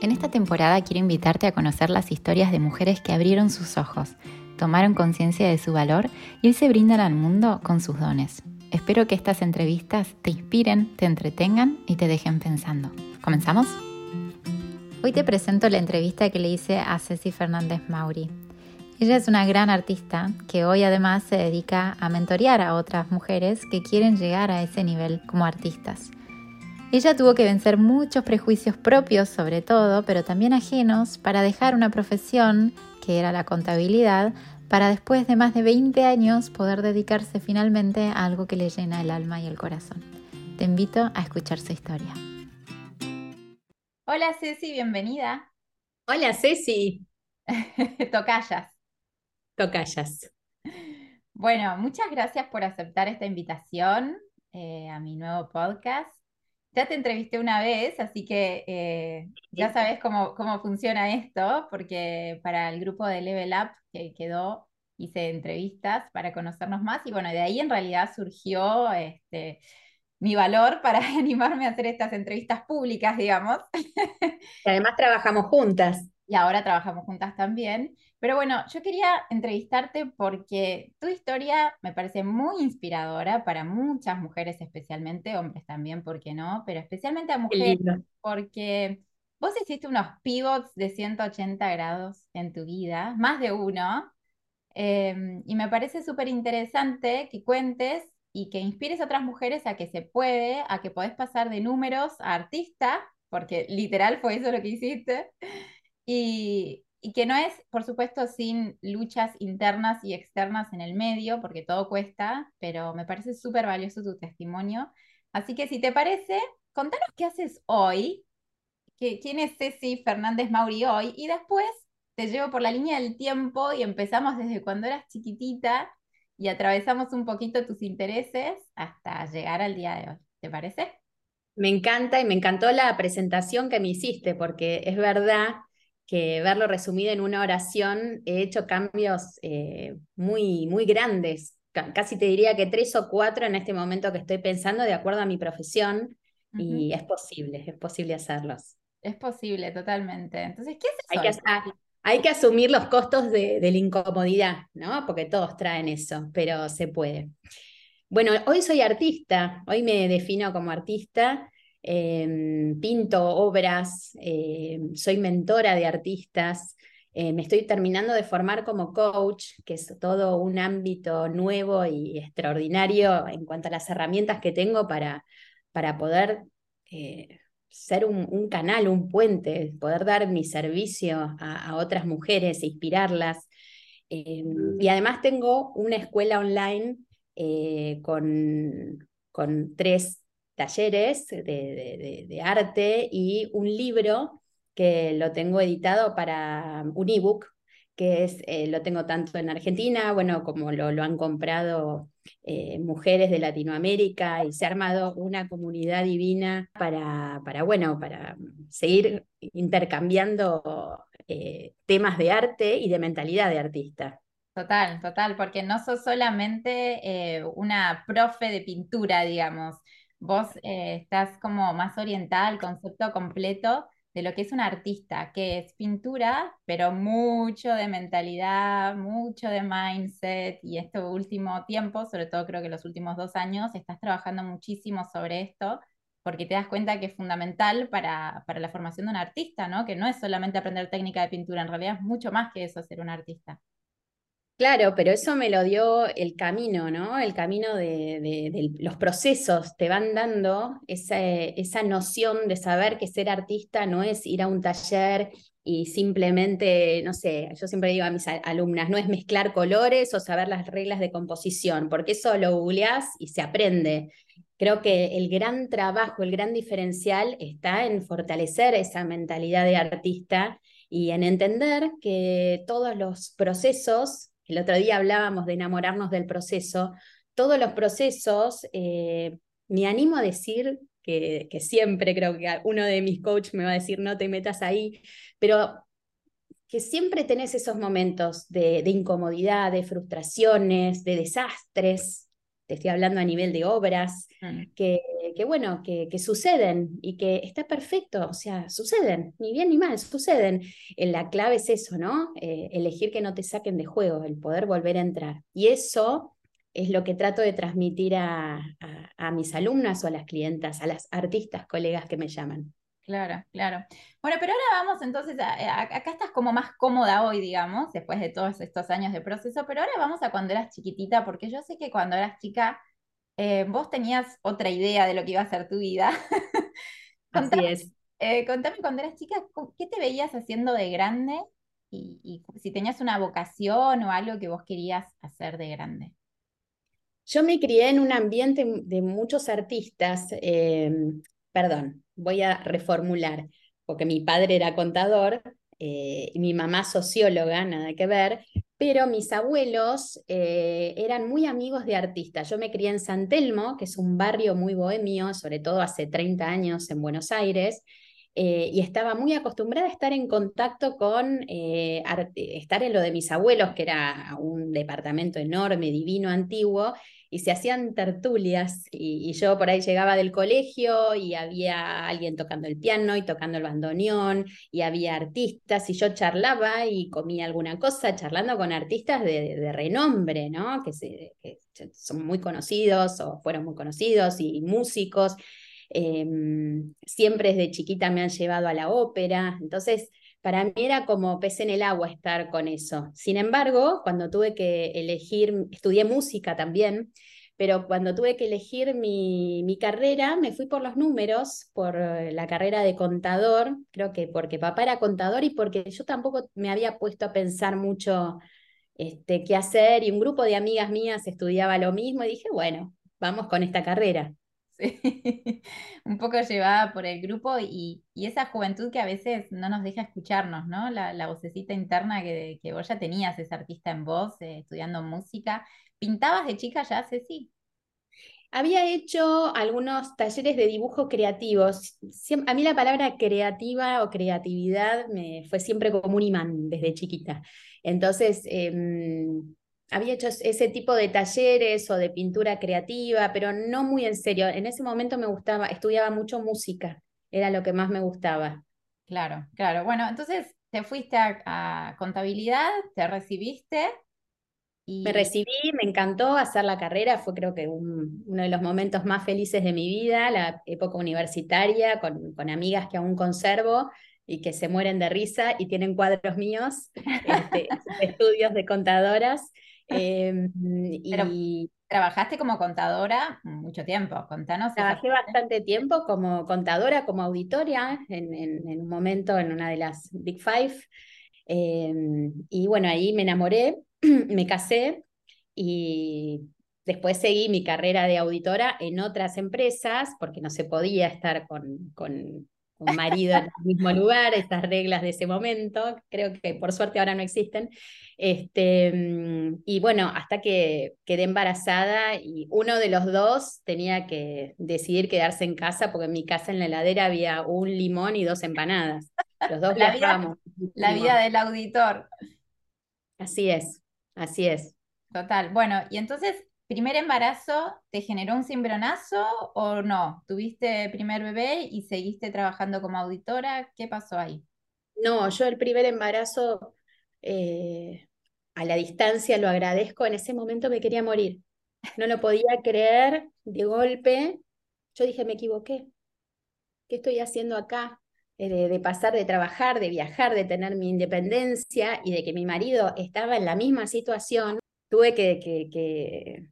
En esta temporada quiero invitarte a conocer las historias de mujeres que abrieron sus ojos, tomaron conciencia de su valor y se brindan al mundo con sus dones. Espero que estas entrevistas te inspiren, te entretengan y te dejen pensando. ¿Comenzamos? Hoy te presento la entrevista que le hice a Ceci Fernández Mauri. Ella es una gran artista que hoy además se dedica a mentorear a otras mujeres que quieren llegar a ese nivel como artistas. Ella tuvo que vencer muchos prejuicios propios sobre todo, pero también ajenos, para dejar una profesión, que era la contabilidad, para después de más de 20 años poder dedicarse finalmente a algo que le llena el alma y el corazón. Te invito a escuchar su historia. Hola Ceci, bienvenida. Hola Ceci. Tocayas. Tocayas. Bueno, muchas gracias por aceptar esta invitación eh, a mi nuevo podcast. Ya te entrevisté una vez, así que eh, ya sabes cómo, cómo funciona esto, porque para el grupo de Level Up que quedó, hice entrevistas para conocernos más y bueno, de ahí en realidad surgió este, mi valor para animarme a hacer estas entrevistas públicas, digamos. Y además trabajamos juntas. Y ahora trabajamos juntas también. Pero bueno, yo quería entrevistarte porque tu historia me parece muy inspiradora para muchas mujeres, especialmente hombres también, ¿por qué no? Pero especialmente a mujeres, porque vos hiciste unos pivots de 180 grados en tu vida, más de uno, em, y me parece súper interesante que cuentes y que inspires a otras mujeres a que se puede, a que podés pasar de números a artista, porque literal fue eso lo que hiciste, y, y que no es, por supuesto, sin luchas internas y externas en el medio, porque todo cuesta, pero me parece súper valioso tu testimonio. Así que si te parece, contanos qué haces hoy, quién es Ceci Fernández Mauri hoy, y después te llevo por la línea del tiempo y empezamos desde cuando eras chiquitita y atravesamos un poquito tus intereses hasta llegar al día de hoy. ¿Te parece? Me encanta y me encantó la presentación que me hiciste, porque es verdad que verlo resumido en una oración, he hecho cambios eh, muy, muy grandes, casi te diría que tres o cuatro en este momento que estoy pensando de acuerdo a mi profesión, y es posible, es posible hacerlos. Es posible, totalmente. Entonces, ¿qué es eso? Hay que, hay que asumir los costos de, de la incomodidad, ¿no? Porque todos traen eso, pero se puede. Bueno, hoy soy artista, hoy me defino como artista Em, pinto obras, em, soy mentora de artistas, eh, me estoy terminando de formar como coach, que es todo un ámbito nuevo y extraordinario en cuanto a las herramientas que tengo para, para poder eh, ser un, canal, un puente, poder dar mi servicio a, otras mujeres, inspirarlas. Em, y además tengo una escuela online eh, con, con tres talleres de, arte y un libro que lo tengo editado para un ebook, que es, eh, lo tengo tanto en Argentina, bueno, como lo, han comprado eh, mujeres de Latinoamérica y se ha armado una comunidad divina para, para bueno, para seguir intercambiando eh, temas de arte y de mentalidad de artista. Total, total, porque no sos solamente una profe de pintura, digamos, vos eh, estás como más orientada al concepto completo de lo que es un artista, que es pintura, pero mucho de mentalidad, mucho de mindset, y este último tiempo, sobre todo creo que los últimos dos años, estás trabajando muchísimo sobre esto, porque te das cuenta que es fundamental para, para la formación de un artista, ¿no? Que no es solamente aprender técnica de pintura, en realidad es mucho más que eso ser un artista. Claro, pero eso me lo dio el camino, ¿no? El camino de, los procesos te van dando esa, noción de saber que ser artista no es ir a un taller y simplemente, no sé, yo siempre digo a mis alumnas, no es mezclar colores o saber las reglas de composición, porque eso lo googleás y se aprende. Creo que el gran trabajo, el gran diferencial está en fortalecer esa mentalidad de artista y en entender que todos los procesos el otro día hablábamos de enamorarnos del proceso. Todos los procesos, eh, me animo a decir que, siempre creo que uno de mis coaches me va a decir no te metas ahí, pero que siempre tenés esos momentos de, incomodidad, de frustraciones, de desastres, te estoy hablando a nivel de obras, mm. que, que, bueno, que, que, suceden y que está perfecto, o sea, suceden, ni bien ni mal, suceden. La clave es eso, ¿no? Eh, elegir que no te saquen de juego, el poder volver a entrar. Y eso es lo que trato de transmitir a, a, mis alumnas o a las clientas, a las artistas, colegas que me llaman. Claro, claro. Bueno, pero ahora vamos entonces, acá estás como más cómoda hoy, digamos, después de todos estos años de proceso, pero ahora vamos a cuando eras chiquitita, porque yo sé que cuando eras chica eh, vos tenías otra idea de lo que iba a ser tu vida. Así es. Eh, contame cuando eras chica, ¿qué te veías haciendo de grande? Y, si tenías una vocación o algo que vos querías hacer de grande. Yo me crié en un ambiente de muchos artistas, eh, perdón, voy a reformular, porque mi padre era contador y mi mamá socióloga, nada que ver, pero mis abuelos eh, eran muy amigos de artistas. Yo me crié en San Telmo, que es un barrio muy bohemio, sobre todo hace 30 años en Buenos Aires, eh, y estaba muy acostumbrada a estar en contacto con, eh, estar en lo de mis abuelos, que era un departamento enorme, divino, antiguo, y se hacían tertulias y, yo por ahí llegaba del colegio y había alguien tocando el piano y tocando el bandoneón y había artistas y yo charlaba y comía alguna cosa charlando con artistas de, renombre, ¿no? Que, se, son muy conocidos o fueron muy conocidos y, músicos. Em, siempre desde chiquita me han llevado a la ópera, entonces para mí era como pez en el agua estar con eso. Sin embargo, cuando tuve que elegir, estudié música también, pero cuando tuve que elegir mi, mi, carrera, me fui por los números, por eh, la carrera de contador, creo que porque papá era contador y porque yo tampoco me había puesto a pensar mucho este, qué hacer y un grupo de amigas mías estudiaba lo mismo y dije, bueno, vamos con esta carrera. un poco llevada por el grupo y, esa juventud que a veces no nos deja escucharnos, ¿no? La, vocecita interna que, que, vos ya tenías, ese artista en voz, eh, estudiando música. ¿Pintabas de chica ya, Ceci? Había hecho algunos talleres de dibujo creativos. A mí la palabra creativa o creatividad me fue siempre como un imán desde chiquita. Entonces, em, había hecho ese tipo de talleres o de pintura creativa, pero no muy en serio. En ese momento me gustaba, estudiaba mucho música, era lo que más me gustaba. Claro, claro. Bueno, entonces te fuiste a, contabilidad, te recibiste. Y... Me recibí, me encantó hacer la carrera, fue creo que uno de los momentos más felices de mi vida, la época universitaria, con, con amigas que aún conservo y que se mueren de risa y tienen cuadros míos, este, estudios de contadoras. Em, y trabajaste como contadora mucho tiempo, contanos. Trabajé bastante tiempo como contadora, como auditoria, en, en, un momento en una de las Big Five. Em, y bueno, ahí me enamoré, me casé y después seguí mi carrera de auditora en otras empresas porque no se podía estar con, con un marido en el mismo lugar, estas reglas de ese momento, creo que por suerte ahora no existen. Este, mm, y bueno, hasta que quedé embarazada y uno de los dos tenía que decidir quedarse en casa porque en mi casa en la heladera había un limón y dos empanadas. Los dos la vida, la vida del auditor. Así es, así es. Total. Bueno, y entonces primer embarazo te generó un cimbronazo o no? ¿Tuviste primer bebé y seguiste trabajando como auditora? ¿Qué pasó ahí? No, yo el primer embarazo eh, a la distancia lo agradezco. En ese momento me quería morir. No lo podía creer de golpe. Yo dije, me equivoqué. ¿Qué estoy haciendo acá? Eh, de, pasar de trabajar, de viajar, de tener mi independencia y de que mi marido estaba en la misma situación, tuve que,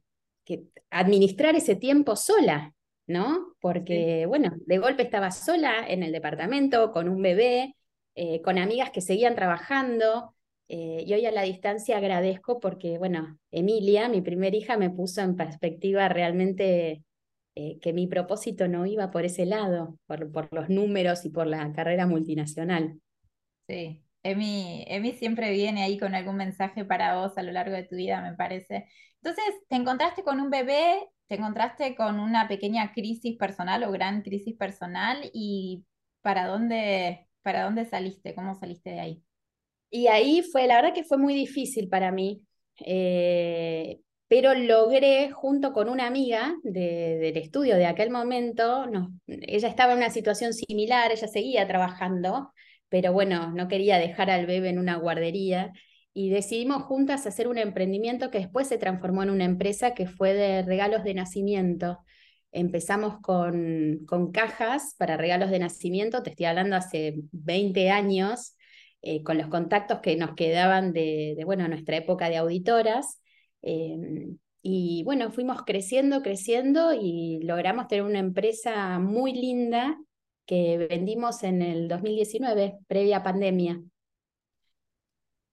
que administrar ese tiempo sola, ¿no? Porque, bueno, de golpe estaba sola en el departamento, con un bebé, eh, con amigas que seguían trabajando, eh, y hoy a la distancia agradezco porque, bueno, Emilia, mi primera hija, me puso en perspectiva realmente eh, que mi propósito no iba por ese lado, por, por los números y por la carrera multinacional. Sí, Emi, Emi siempre viene ahí con algún mensaje para vos a lo largo de tu vida, me parece. Entonces, te encontraste con un bebé, te encontraste con una pequeña crisis personal o gran crisis personal y ¿para dónde, para dónde saliste? ¿Cómo saliste de ahí? Y ahí fue, la verdad que fue muy difícil para mí. Eh, pero logré, junto con una amiga del estudio de aquel momento, ella estaba en una situación similar, ella seguía trabajando, pero bueno, no quería dejar al bebé en una guardería y decidimos juntas hacer un emprendimiento que después se transformó en una empresa que fue de regalos de nacimiento. Empezamos con, con cajas para regalos de nacimiento, te estoy hablando hace 20 años, eh, con los contactos que nos quedaban de, bueno, nuestra época de auditoras Em, y bueno, fuimos creciendo, creciendo y logramos tener una empresa muy linda que vendimos en el 2019, previa pandemia.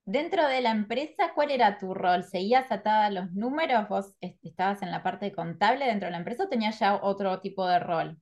Dentro de la empresa, ¿cuál era tu rol? ¿Seguías atada a los números? ¿Vos estabas en la parte contable dentro de la empresa o tenías ya otro tipo de rol?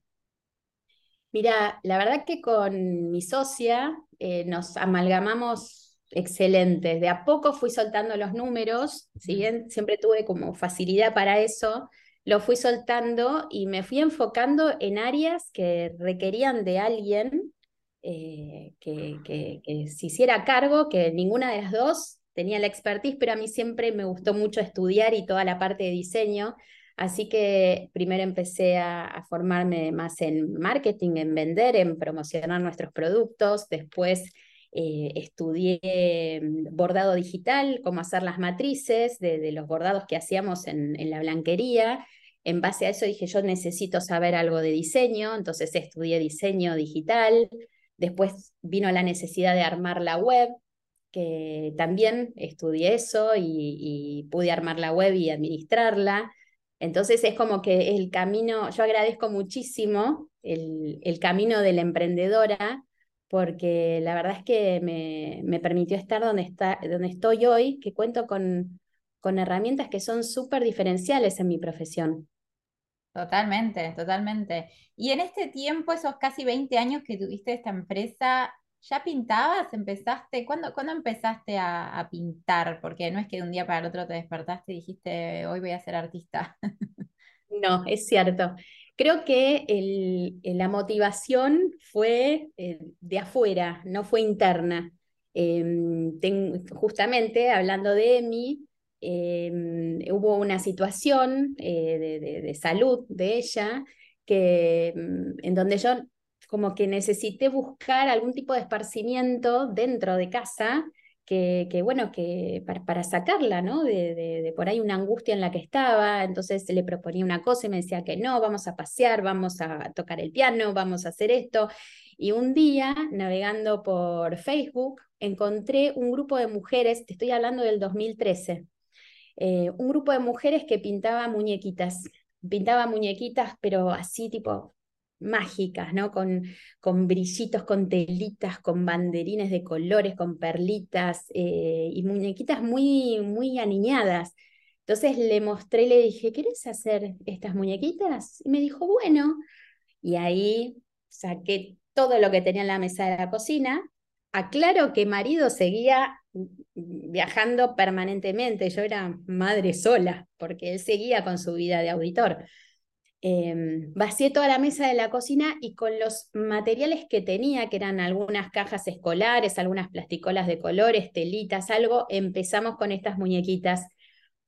Mira, la verdad que con mi socia eh, nos amalgamamos excelentes. De a poco fui soltando los números, siempre tuve como facilidad para eso, lo fui soltando y me fui enfocando en áreas que requerían de alguien eh, que, que, se hiciera cargo, que ninguna de las dos tenía la expertise, pero a mí siempre me gustó mucho estudiar y toda la parte de diseño. Así que primero empecé a, a, formarme más en marketing, en vender, en promocionar nuestros productos. Después eh, estudié mm, bordado digital, cómo hacer las matrices de, los bordados que hacíamos en, la blanquería. En base a eso dije, yo necesito saber algo de diseño, entonces estudié diseño digital. Después vino la necesidad de armar la web, que también estudié eso y, pude armar la web y administrarla. Entonces es como que el camino, yo agradezco muchísimo el, el camino de la emprendedora, porque la verdad es que me, permitió estar donde, está, donde estoy hoy, que cuento con, con herramientas que son súper diferenciales en mi profesión. Totalmente, totalmente. Y en este tiempo, esos casi 20 años que tuviste esta empresa, ¿ya pintabas? ¿Empezaste? ¿Cuándo, empezaste a, a, pintar? Porque no es que de un día para el otro te despertaste y dijiste, hoy voy a ser artista. No, es cierto. Creo que la motivación fue eh, de afuera, no fue interna. Em, justamente hablando de Emi, em, hubo una situación eh, de, salud de ella que, mm, en donde yo como que necesité buscar algún tipo de esparcimiento dentro de casa que, bueno, que para, sacarla, ¿no? De, por ahí una angustia en la que estaba, entonces le proponía una cosa y me decía que no, vamos a pasear, vamos a tocar el piano, vamos a hacer esto. Y un día, navegando por Facebook, encontré un grupo de mujeres, te estoy hablando del 2013, eh, un grupo de mujeres que pintaba muñequitas, pintaba muñequitas, pero así tipo mágicas, ¿no? Con, con brillitos, con telitas, con banderines de colores, con perlitas eh, y muñequitas muy, muy aniñadas. Entonces le mostré, le dije, ¿quieres hacer estas muñequitas? Y me dijo, bueno. Y ahí saqué todo lo que tenía en la mesa de la cocina. Aclaro que marido seguía viajando permanentemente. Yo era madre sola, porque él seguía con su vida de auditor. Em, vacié toda la mesa de la cocina y con los materiales que tenía, que eran algunas cajas escolares, algunas plasticolas de colores, telitas, algo, empezamos con estas muñequitas.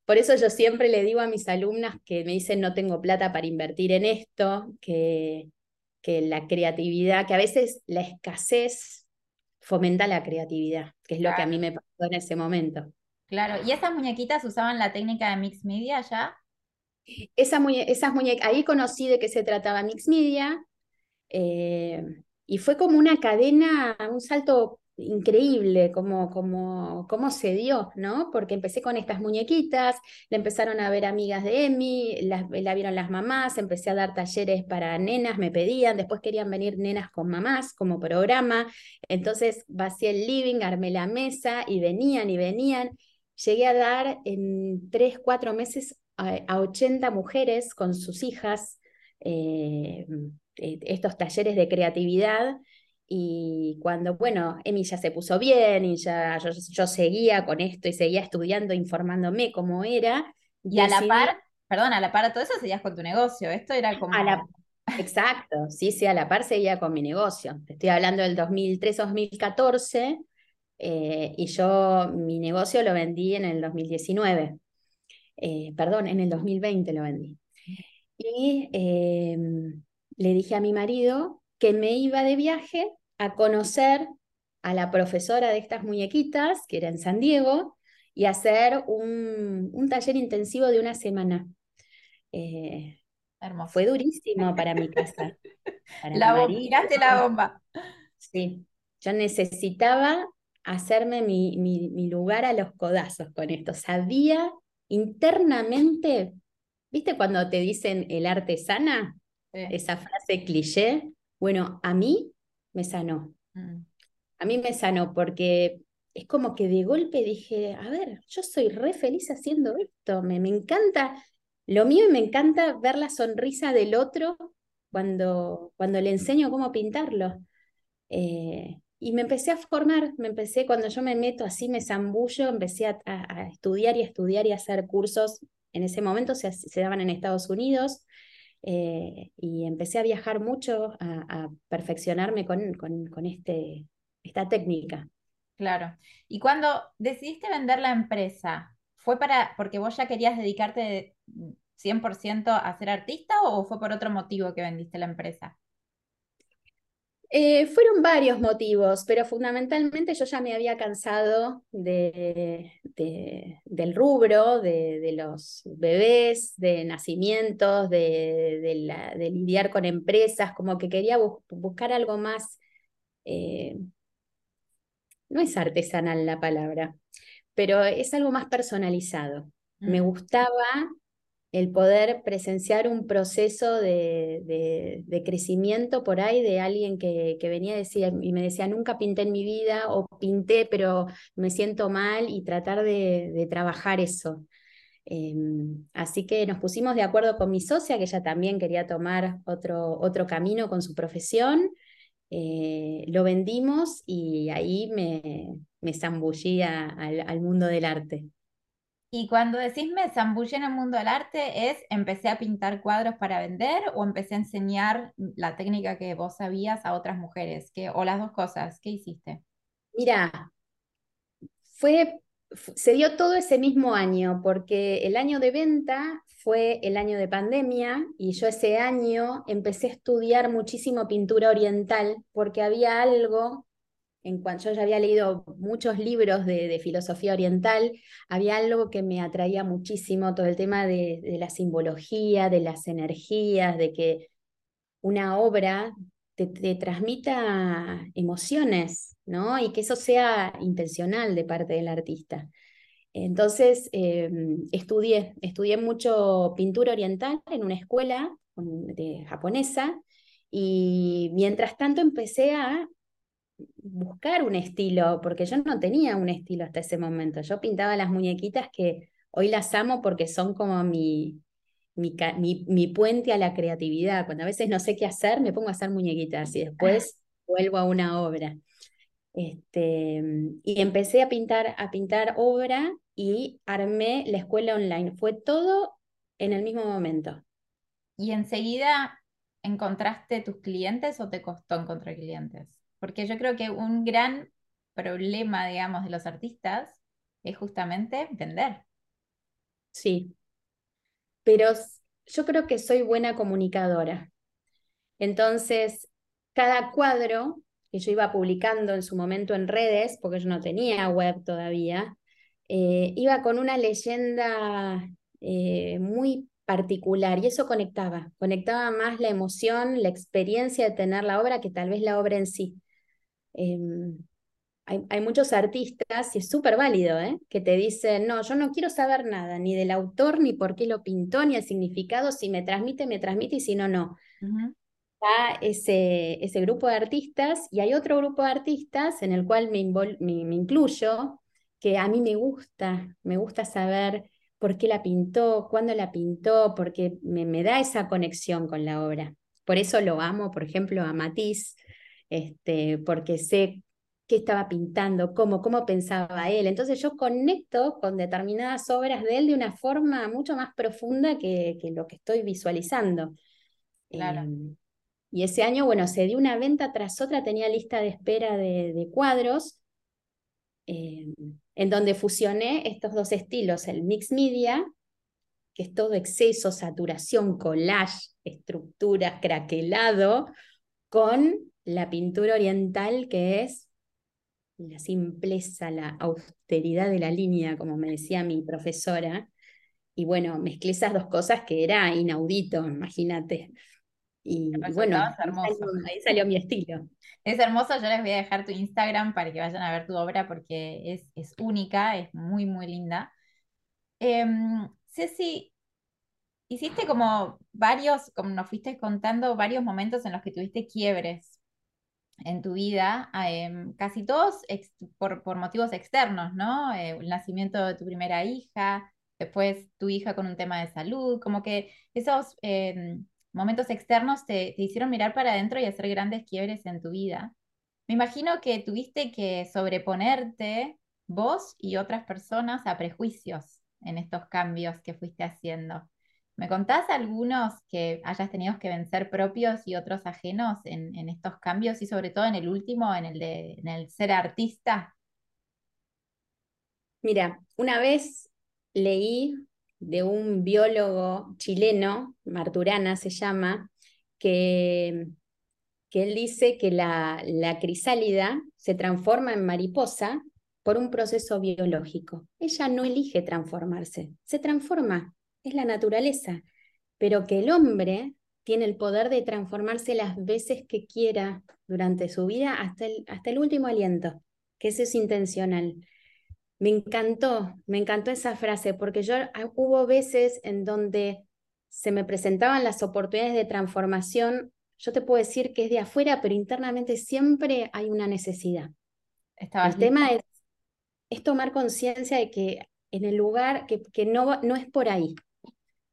Por eso yo siempre le digo a mis alumnas que me dicen no tengo plata para invertir en esto, que, que la creatividad, que a veces la escasez fomenta la creatividad, que es lo que a mí me pasó en ese momento. Claro, ¿y esas muñequitas usaban la técnica de mix media ya? Esa esas muñecas, ahí conocí de qué se trataba Mix Media, eh, y fue como una cadena, un salto increíble como, como, cómo se dio, ¿no? Porque empecé con estas muñequitas, la empezaron a ver amigas de Emi, la, la, vieron las mamás, empecé a dar talleres para nenas, me pedían, después querían venir nenas con mamás como programa, entonces vacié el living, armé la mesa y venían y venían. Llegué a dar en tres, cuatro meses a, 80 mujeres con sus hijas eh, eh, estos talleres de creatividad. Y cuando, bueno, Emi ya se puso bien y ya yo, seguía con esto y seguía estudiando, informándome cómo era. Y a la par, perdón, a la par de todo eso seguías con tu negocio. Esto era como. exacto, sí, sí, a la par seguía con mi negocio. Te estoy hablando del 2003-2014 eh, y yo mi negocio lo vendí en el 2019. Eh, perdón, en el 2020 lo vendí. Y em, le dije a mi marido que me iba de viaje a conocer a la profesora de estas muñequitas, que era en San Diego, y hacer un, un taller intensivo de una semana. Eh, fue durísimo para mi casa. la la bomba. Sí, yo necesitaba hacerme mi, mi, lugar a los codazos con esto. Sabía internamente, ¿viste cuando te dicen el artesana? Esa frase cliché. Bueno, a mí me sanó. Mm. A mí me sanó porque es como que de golpe dije, a ver, yo soy re feliz haciendo esto, me, me encanta lo mío y me encanta ver la sonrisa del otro cuando, cuando le enseño cómo pintarlo. Eh, y me empecé a formar, me empecé, cuando yo me meto así, me zambullo, empecé a, estudiar y a estudiar y a hacer cursos. En ese momento se, se daban en Estados Unidos eh, y empecé a viajar mucho, a, perfeccionarme con, con, con este, esta técnica. Claro. Y cuando decidiste vender la empresa, ¿Fue para, porque vos ya querías dedicarte 100% a ser artista o fue por otro motivo que vendiste la empresa? Eh, fueron varios motivos, pero fundamentalmente yo ya me había cansado de, del rubro, de, los bebés, de nacimientos, de, lidiar con empresas, como que quería buscar algo más, eh, no es artesanal la palabra, pero es algo más personalizado. Me mm. gustaba el poder presenciar un proceso de, crecimiento por ahí de alguien que, venía a y me decía, nunca pinté en mi vida o pinté pero me siento mal y tratar de, trabajar eso. Em, así que nos pusimos de acuerdo con mi socia, que ella también quería tomar otro, otro camino con su profesión. Eh, lo vendimos y ahí me, me zambullí al, mundo del arte. Y cuando decís me zambullí en el mundo del arte, ¿es empecé a pintar cuadros para vender o empecé a enseñar la técnica que vos sabías a otras mujeres? ¿Qué, o las dos cosas, ¿qué hiciste? Mira, fue, se dio todo ese mismo año, porque el año de venta fue el año de pandemia y yo ese año empecé a estudiar muchísimo pintura oriental porque había algo en cuanto yo ya había leído muchos libros de, filosofía oriental, había algo que me atraía muchísimo, todo el tema de, la simbología, de las energías, de que una obra te, transmita emociones, ¿no? Y que eso sea intencional de parte del artista. Entonces, em, estudié, estudié mucho pintura oriental en una escuela de, japonesa y mientras tanto empecé a buscar un estilo, porque yo no tenía un estilo hasta ese momento. Yo pintaba las muñequitas que hoy las amo porque son como mi, mi, puente a la creatividad. Cuando a veces no sé qué hacer, me pongo a hacer muñequitas y después vuelvo a una obra. Este, y empecé a pintar, a pintar obra y armé la escuela online. Fue todo en el mismo momento. ¿Y enseguida encontraste tus clientes o te costó encontrar clientes? Porque yo creo que un gran problema, digamos, de los artistas es justamente vender. Sí, pero yo creo que soy buena comunicadora. Entonces, cada cuadro que yo iba publicando en su momento en redes, porque yo no tenía web todavía, eh, iba con una leyenda eh, muy particular y eso conectaba, conectaba más la emoción, la experiencia de tener la obra que tal vez la obra en sí. Em, hay, muchos artistas, y es súper válido, ¿eh? que te dicen, no, yo no quiero saber nada, ni del autor, ni por qué lo pintó, ni el significado, si me transmite, me transmite, y si no, no. Está ese, ese grupo de artistas, y hay otro grupo de artistas en el cual me, me, incluyo, que a mí me gusta, me gusta saber por qué la pintó, cuándo la pintó, porque me, me da esa conexión con la obra. Por eso lo amo, por ejemplo, a Matisse, este, porque sé qué estaba pintando, cómo, cómo pensaba él. Entonces yo conecto con determinadas obras de él de una forma mucho más profunda que, lo que estoy visualizando. Em, y ese año, bueno, se dio una venta tras otra, tenía lista de espera de, cuadros, em, en donde fusioné estos dos estilos, el mix media que es todo exceso, saturación, collage, estructuras, craquelado, con la pintura oriental que es la simpleza, la austeridad de la línea, como me decía mi profesora. Y bueno, mezclé esas dos cosas que era inaudito, imagínate. Y, bueno, ahí salió, mi estilo. Es hermoso, yo les voy a dejar tu Instagram para que vayan a ver tu obra porque es, es única, es muy, muy linda. Em, Ceci, hiciste como varios, como nos fuiste contando, varios momentos en los que tuviste quiebres en tu vida, em, casi todos por, motivos externos, ¿no? Eh, el nacimiento de tu primera hija, después tu hija con un tema de salud, como que esos em, momentos externos te, te, hicieron mirar para adentro y hacer grandes quiebres en tu vida. Me imagino que tuviste que sobreponerte vos y otras personas a prejuicios en estos cambios que fuiste haciendo. ¿Me contás algunos que hayas tenido que vencer propios y otros ajenos en, estos cambios y sobre todo en el último, en el de ser artista? Mira, una vez leí de un biólogo chileno, Marturana se llama, que, que él dice que la crisálida se transforma en mariposa por un proceso biológico. Ella no elige transformarse, se transforma es la naturaleza, pero que el hombre tiene el poder de transformarse las veces que quiera durante su vida hasta el, hasta el último aliento, que eso es intencional. Me encantó, me encantó esa frase, porque yo ah, hubo veces en donde se me presentaban las oportunidades de transformación, yo te puedo decir que es de afuera, pero internamente siempre hay una necesidad. el tema es, es tomar conciencia de que en el lugar, que, que no, no es por ahí,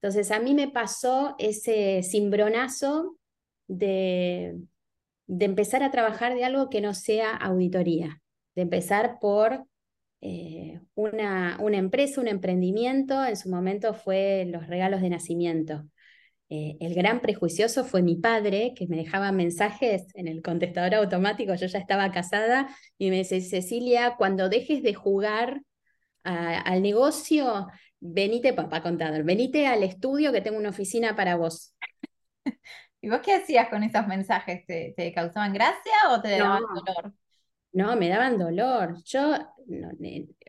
entonces a mí me pasó ese cimbronazo de, de empezar a trabajar de algo que no sea auditoría, de empezar por eh, una, una, empresa, un emprendimiento, en su momento fue los regalos de nacimiento. Eh, el gran prejuicioso fue mi padre, que me dejaba mensajes en el contestador automático, yo ya estaba casada, y me dice, Cecilia, cuando dejes de jugar al negocio, venite, papá contador, venite al estudio que tengo una oficina para vos. ¿Y vos qué hacías con esos mensajes? ¿Te, causaban gracia o te daban dolor? No, me daban dolor. Yo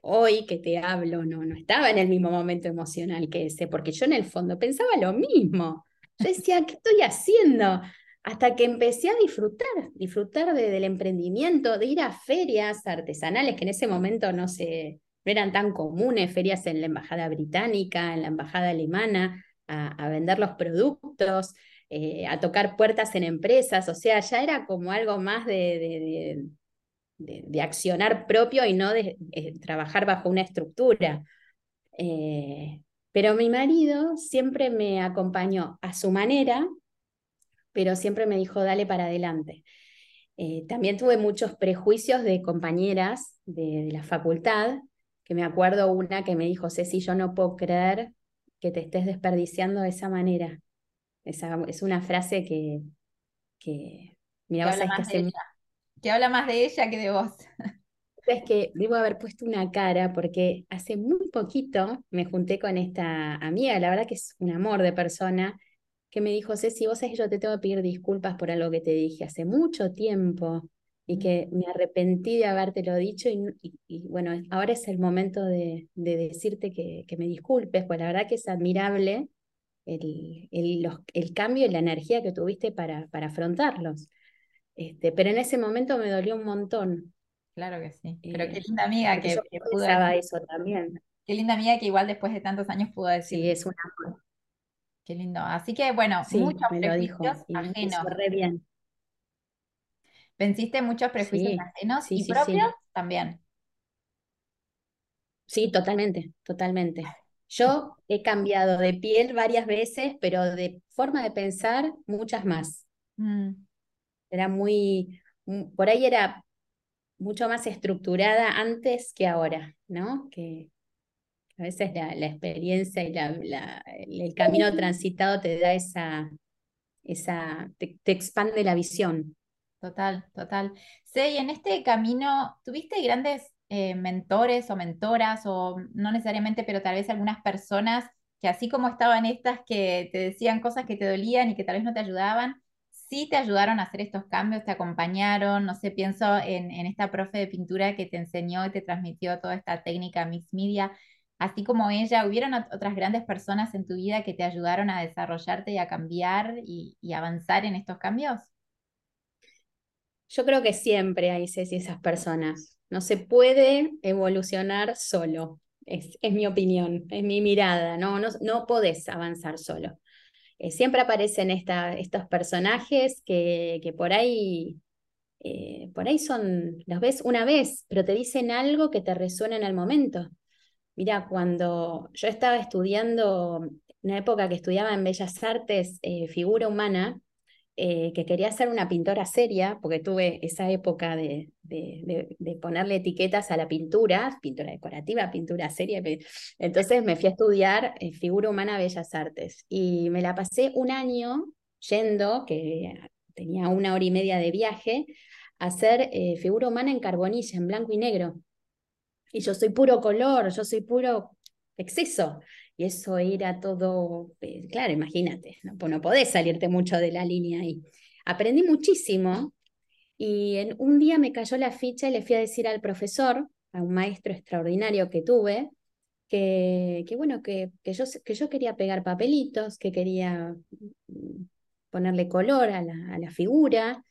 hoy que te hablo no, no estaba en el mismo momento emocional que ese, porque yo en el fondo pensaba lo mismo. Yo decía, ¿qué estoy haciendo? Hasta que empecé a disfrutar, disfrutar del emprendimiento, de ir a ferias artesanales que en ese momento no se, no eran tan comunes, ferias en la embajada británica, en la embajada alemana, a, vender los productos, eh, a tocar puertas en empresas, o sea, ya era como algo más de, de, accionar propio y no de, trabajar bajo una estructura. Eh, pero mi marido siempre me acompañó a su manera, pero siempre me dijo, dale para adelante. Eh, también tuve muchos prejuicios de compañeras de, la facultad que me acuerdo una que me dijo, Ceci, yo no puedo creer que te estés desperdiciando de esa manera. Esa, es una frase que, que mira, habla que, que habla más de ella que de vos. Es que debo haber puesto una cara porque hace muy poquito me junté con esta amiga, la verdad que es un amor de persona, que me dijo, Ceci, vos sabés que yo te tengo que pedir disculpas por algo que te dije hace mucho tiempo y que me arrepentí de habértelo dicho y, bueno, ahora es el momento de, decirte que, me disculpes, pues la verdad que es admirable el, el, cambio y la energía que tuviste para, para afrontarlos. Este, pero en ese momento me dolió un montón. Claro que sí. Pero qué linda amiga que, que pudo eso también. Qué linda amiga que igual después de tantos años pudo decir. Sí, es una Qué lindo. Así que bueno, muchos me lo dijo, ajenos. re bien. ¿Venciste muchos prejuicios ajenos y propios? También. Sí, totalmente, totalmente. Yo he cambiado de piel varias veces, pero de forma de pensar muchas más. Mm. Era muy, mm, por ahí era mucho más estructurada antes que ahora, ¿no? Que a veces la, experiencia y la, el camino transitado te da esa, esa te expande la visión. Total, total. Sí, y en este camino, ¿tuviste grandes eh, mentores o mentoras, o no necesariamente, pero tal vez algunas personas que así como estaban estas que te decían cosas que te dolían y que tal vez no te ayudaban, sí te ayudaron a hacer estos cambios, te acompañaron, no sé, pienso en, esta profe de pintura que te enseñó y te transmitió toda esta técnica mixed media, así como ella, ¿hubieron otras grandes personas en tu vida que te ayudaron a desarrollarte y a cambiar y, y avanzar en estos cambios? Yo creo que siempre hay Ceci esas personas. No se puede evolucionar solo. Es, es mi opinión, es mi mirada. No, no, no podés avanzar solo. Eh, siempre aparecen esta, estos personajes que, que por ahí eh, por ahí son, los ves una vez, pero te dicen algo que te resuena en el momento. Mira, cuando yo estaba estudiando, una época que estudiaba en Bellas Artes, eh, figura humana, eh, que quería ser una pintora seria, porque tuve esa época de, de, ponerle etiquetas a la pintura, pintura decorativa, pintura seria. Entonces me fui a estudiar eh, figura humana Bellas Artes y me la pasé un año yendo, que tenía una hora y media de viaje, a hacer eh, figura humana en carbonilla, en blanco y negro. Y yo soy puro color, yo soy puro exceso y eso era todo, eh, claro, imagínate, no, no podés salirte mucho de la línea ahí. Aprendí muchísimo y en, un día me cayó la ficha y le fui a decir al profesor, a un maestro extraordinario que tuve, que, que bueno, que, que, yo, que yo quería pegar papelitos, que quería mm, ponerle color a la, a la figura,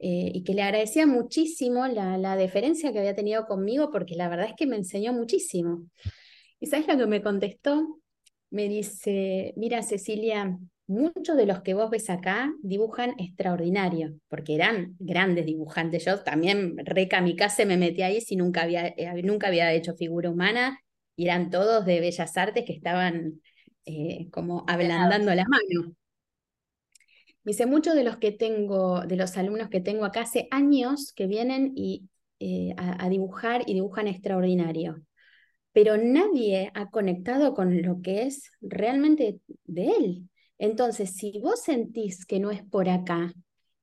eh, y que le agradecía muchísimo la, la, deferencia que había tenido conmigo, porque la verdad es que me enseñó muchísimo. ¿Y sabes lo que me contestó? Me dice, mira Cecilia, muchos de los que vos ves acá dibujan extraordinario, porque eran grandes dibujantes. Yo también re kamikaze me metí ahí si nunca había, eh, nunca había hecho figura humana y eran todos de bellas artes que estaban eh, como ablandando la mano. Me dice, muchos de los que tengo, de los alumnos que tengo acá hace años que vienen y, eh, a dibujar y dibujan extraordinario pero nadie ha conectado con lo que es realmente de él. Entonces, si vos sentís que no es por acá,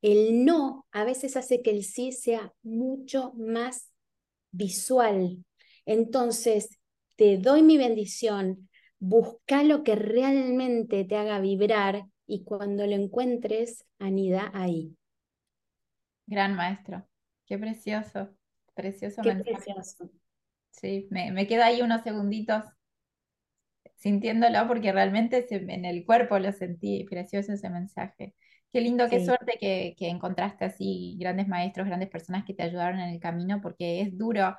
el no a veces hace que el sí sea mucho más visual. Entonces, te doy mi bendición, busca lo que realmente te haga vibrar y cuando lo encuentres, anida ahí. Gran maestro, qué precioso, precioso qué Precioso. Sí, me, me quedo ahí unos segunditos sintiéndolo porque realmente en el cuerpo lo sentí precioso ese mensaje. Qué lindo, qué suerte que, que, encontraste así grandes maestros, grandes personas que te ayudaron en el camino, porque es duro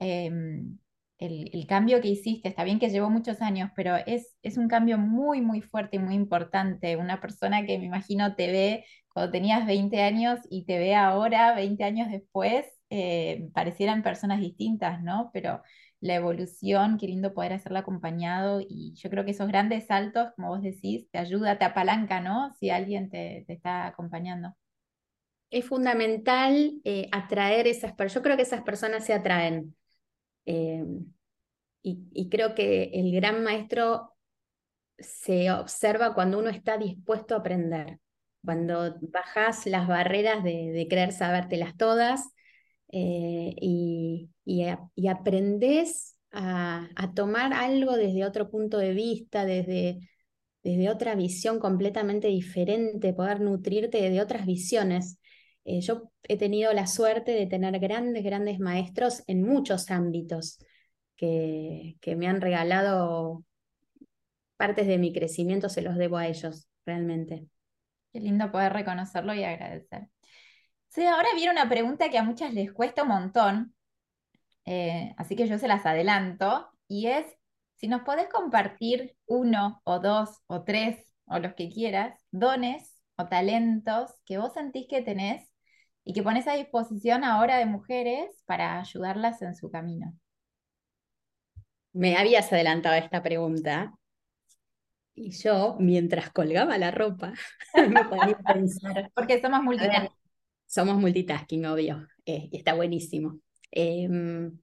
em, el, el, cambio que hiciste. Está bien que llevó muchos años, pero es, es un cambio muy, muy fuerte y muy importante. Una persona que me imagino te ve cuando tenías 20 años y te ve ahora, 20 años después, eh, parecieran personas distintas, ¿no? Pero la evolución, qué lindo poder hacerla acompañado y yo creo que esos grandes saltos, como vos decís, te ayuda, te apalanca, ¿no? Si alguien te, está acompañando. Es fundamental eh, atraer esas personas, yo creo que esas personas se atraen. Eh, y, y creo que el gran maestro se observa cuando uno está dispuesto a aprender, cuando bajas las barreras de, de querer sabértelas todas eh, y, y, aprendes a, tomar algo desde otro punto de vista, desde, desde otra visión completamente diferente, poder nutrirte de otras visiones. Eh, yo he tenido la suerte de tener grandes, grandes maestros en muchos ámbitos que, que me han regalado partes de mi crecimiento, se los debo a ellos, realmente. Qué lindo poder reconocerlo y agradecer. Sí, ahora viene una pregunta que a muchas les cuesta un montón, eh, así que yo se las adelanto, y es si nos podés compartir uno o dos o tres o los que quieras, dones o talentos que vos sentís que tenés y que pones a disposición ahora de mujeres para ayudarlas en su camino. Me habías adelantado esta pregunta y yo, mientras colgaba la ropa, me podía pensar. Porque somos multitasking. Somos multitasking, obvio, eh, y está buenísimo. Em,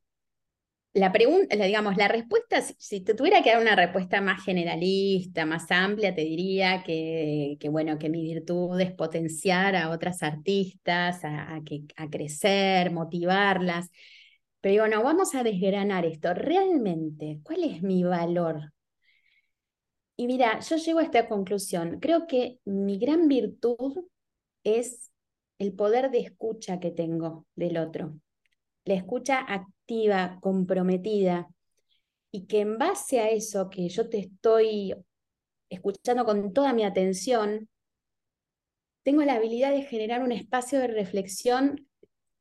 la pregunta, digamos, la respuesta, si te tuviera que dar una respuesta más generalista, más amplia, te diría que, bueno, que mi virtud es potenciar a otras artistas, a, que, a crecer, motivarlas. Pero bueno, vamos a desgranar esto. Realmente, ¿cuál es mi valor? Y mira, yo llego a esta conclusión. Creo que mi gran virtud es el poder de escucha que tengo del otro. La escucha activa, comprometida. Y que en base a eso que yo te estoy escuchando con toda mi atención, tengo la habilidad de generar un espacio de reflexión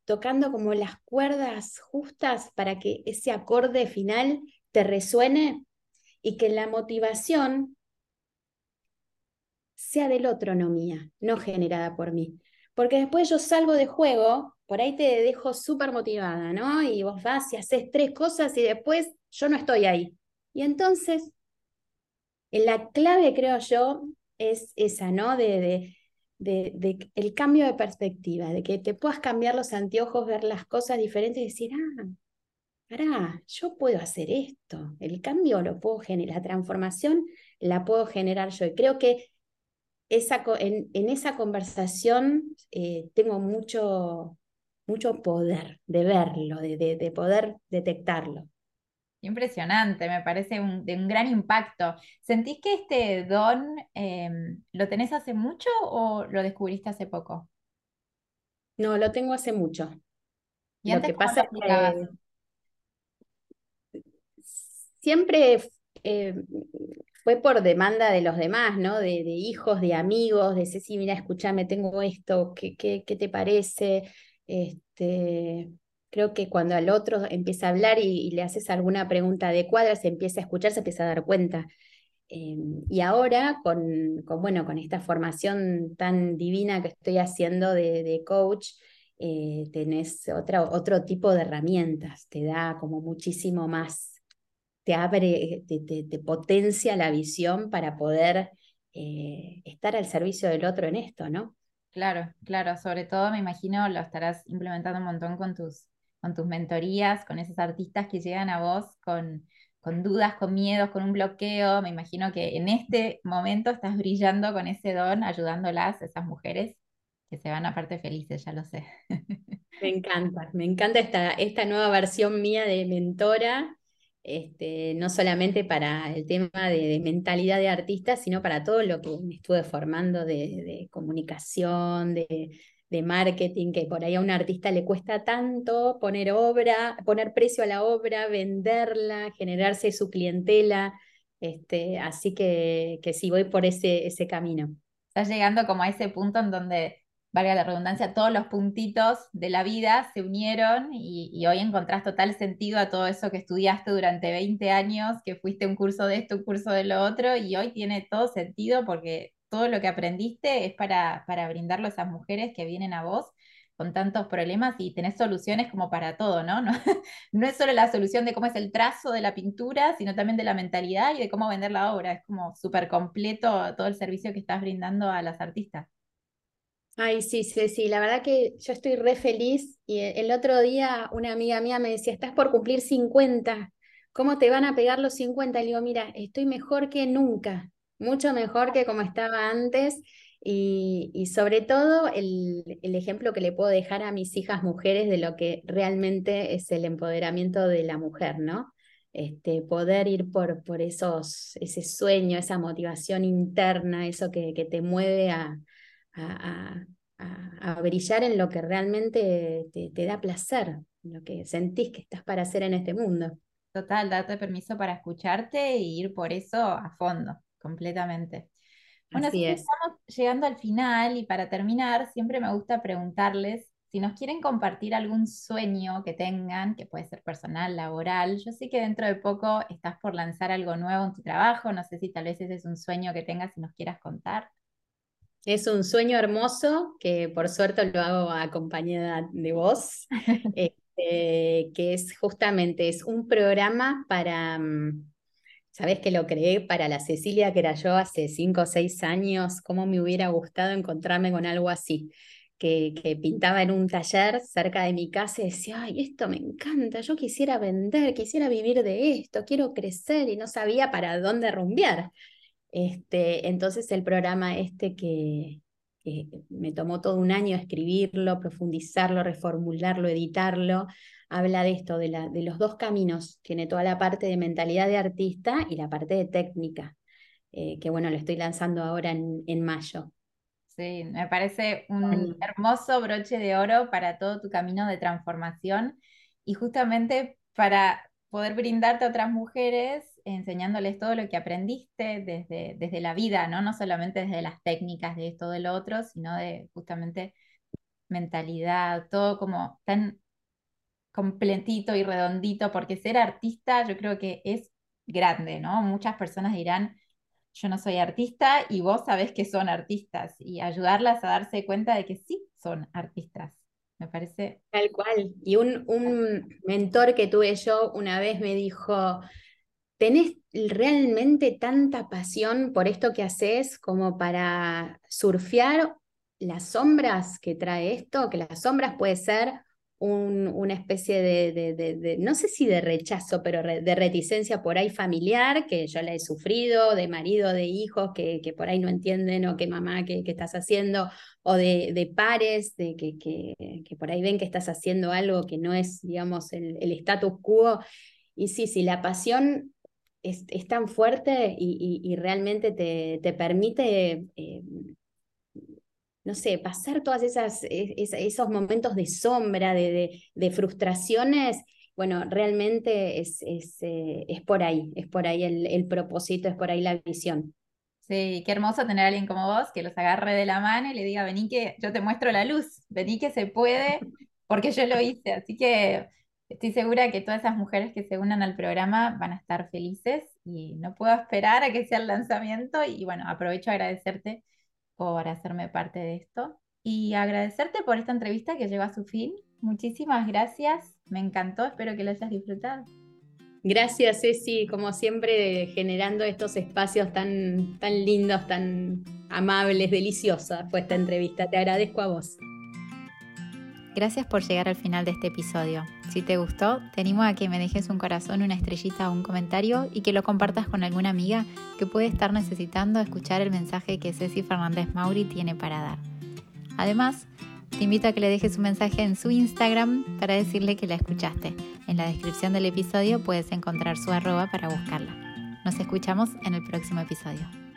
tocando como las cuerdas justas para que ese acorde final te resuene y que la motivación sea del otro, no mía, no generada por mí. Porque después yo salgo de juego, por ahí te dejo súper motivada, ¿no? Y vos vas y haces tres cosas y después yo no estoy ahí. Y entonces, la clave, creo yo, es esa, ¿no? De, de, de, el cambio de perspectiva, de que te puedas cambiar los anteojos, ver las cosas diferentes y decir, ah, pará, yo puedo hacer esto, el cambio lo puedo generar, la transformación la puedo generar yo. Y creo que esa, en, en esa conversación eh, tengo mucho, mucho poder de verlo, de, de, poder detectarlo. Impresionante, me parece de un gran impacto. ¿Sentís que este don em, lo tenés hace mucho o lo descubriste hace poco? No, lo tengo hace mucho. ¿Y lo que pasa es que siempre eh, fue por demanda de los demás, ¿no? De, hijos, de amigos, de Ceci, mira, escúchame, tengo esto, ¿qué, qué, qué te parece? Este, creo que cuando al otro empieza a hablar y, le haces alguna pregunta adecuada, se empieza a escuchar, se empieza a dar cuenta. Em, y ahora, con, con, bueno, con esta formación tan divina que estoy haciendo de, de coach, eh, tenés otro tipo de herramientas, te da como muchísimo más te abre, te, potencia la visión para poder eh, estar al servicio del otro en esto, ¿no? Claro, claro, sobre todo me imagino lo estarás implementando un montón con tus, con tus mentorías, con esos artistas que llegan a vos con, con dudas, con miedos, con un bloqueo. Me imagino que en este momento estás brillando con ese don, ayudándolas, esas mujeres que se van aparte felices, ya lo sé. Me encanta, me encanta esta, esta nueva versión mía de mentora este, no solamente para el tema de, mentalidad de artista, sino para todo lo que me estuve formando de, comunicación, de, marketing, que por ahí a un artista le cuesta tanto poner obra, poner precio a la obra, venderla, generarse su clientela. Este, así que, que sí, voy por ese, ese camino. Estás llegando como a ese punto en donde valga la redundancia, todos los puntitos de la vida se unieron y, hoy encontrás total sentido a todo eso que estudiaste durante 20 años, que fuiste un curso de esto, un curso de lo otro, y hoy tiene todo sentido porque todo lo que aprendiste es para, para brindarlo a esas mujeres que vienen a vos con tantos problemas y tenés soluciones como para todo, ¿no? No, no es solo la solución de cómo es el trazo de la pintura, sino también de la mentalidad y de cómo vender la obra. Es como súper completo todo el servicio que estás brindando a las artistas. Ay, sí, sí, sí, la verdad que yo estoy re feliz y el otro día una amiga mía me decía, estás por cumplir 50, ¿cómo te van a pegar los 50? Le digo, mira, estoy mejor que nunca, mucho mejor que como estaba antes y, sobre todo el, el, ejemplo que le puedo dejar a mis hijas mujeres de lo que realmente es el empoderamiento de la mujer, ¿no? Este, poder ir por, por esos, ese sueño, esa motivación interna, eso que, que te mueve a a, brillar en lo que realmente te, da placer, lo que sentís que estás para hacer en este mundo. Total, date permiso para escucharte e ir por eso a fondo, completamente. Bueno, Así estamos llegando al final y para terminar, siempre me gusta preguntarles si nos quieren compartir algún sueño que tengan, que puede ser personal, laboral. Yo sé que dentro de poco estás por lanzar algo nuevo en tu trabajo, no sé si tal vez ese es un sueño que tengas y nos quieras contar. Es un sueño hermoso que por suerte lo hago acompañada de vos, este, que es justamente es un programa para, mm, sabes que lo creé para la Cecilia que era yo hace cinco o seis años, cómo me hubiera gustado encontrarme con algo así. Que, que, pintaba en un taller cerca de mi casa y decía, ay, esto me encanta, yo quisiera vender, quisiera vivir de esto, quiero crecer y no sabía para dónde rumbear. Este, entonces el programa este que, me tomó todo un año escribirlo, profundizarlo, reformularlo, editarlo, habla de esto, de, la, de los dos caminos. Tiene toda la parte de mentalidad de artista y la parte de técnica. eh, que bueno, lo estoy lanzando ahora en, en mayo. Sí, me parece un hermoso broche de oro para todo tu camino de transformación y justamente para poder brindarte a otras mujeres enseñándoles todo lo que aprendiste desde, desde la vida, ¿no? No solamente desde las técnicas de esto, de lo otro, sino de justamente mentalidad, todo como tan completito y redondito, porque ser artista yo creo que es grande, ¿no? Muchas personas dirán, yo no soy artista y vos sabés que son artistas y ayudarlas a darse cuenta de que sí son artistas. Me parece. Tal cual. Y un, un mentor que tuve yo una vez me dijo, ¿tenés realmente tanta pasión por esto que haces como para surfear las sombras que trae esto? Que las sombras puede ser una especie de, no sé si de rechazo, pero de reticencia por ahí familiar, que yo la he sufrido, de marido, de hijos que, que por ahí no entienden, o que mamá, ¿qué, estás haciendo? O de, pares, de que, que, por ahí ven que estás haciendo algo que no es, digamos, el, el status quo. Y sí, sí, la pasión es, tan fuerte y, realmente te, te permite eh, no sé, pasar todas esas, e, esos momentos de sombra, de, frustraciones, bueno, realmente es, eh, es, por ahí, es por ahí el, propósito, es por ahí la visión. Sí, qué hermoso tener a alguien como vos que los agarre de la mano y le diga, vení que yo te muestro la luz, vení que se puede, porque yo lo hice. Así que estoy segura que todas esas mujeres que se unan al programa van a estar felices y no puedo esperar a que sea el lanzamiento y bueno, aprovecho a agradecerte por hacerme parte de esto y agradecerte por esta entrevista que llegó a su fin. Muchísimas gracias, me encantó, espero que lo hayas disfrutado. Gracias, Ceci, como siempre, generando estos espacios tan, tan lindos, tan amables, deliciosa fue esta entrevista. Te agradezco a vos. Gracias por llegar al final de este episodio. Si te gustó, te animo a que me dejes un corazón, una estrellita o un comentario y que lo compartas con alguna amiga que puede estar necesitando escuchar el mensaje que Ceci Fernández Mauri tiene para dar. Además, te invito a que le dejes un mensaje en su Instagram para decirle que la escuchaste. En la descripción del episodio puedes encontrar su arroba para buscarla. Nos escuchamos en el próximo episodio.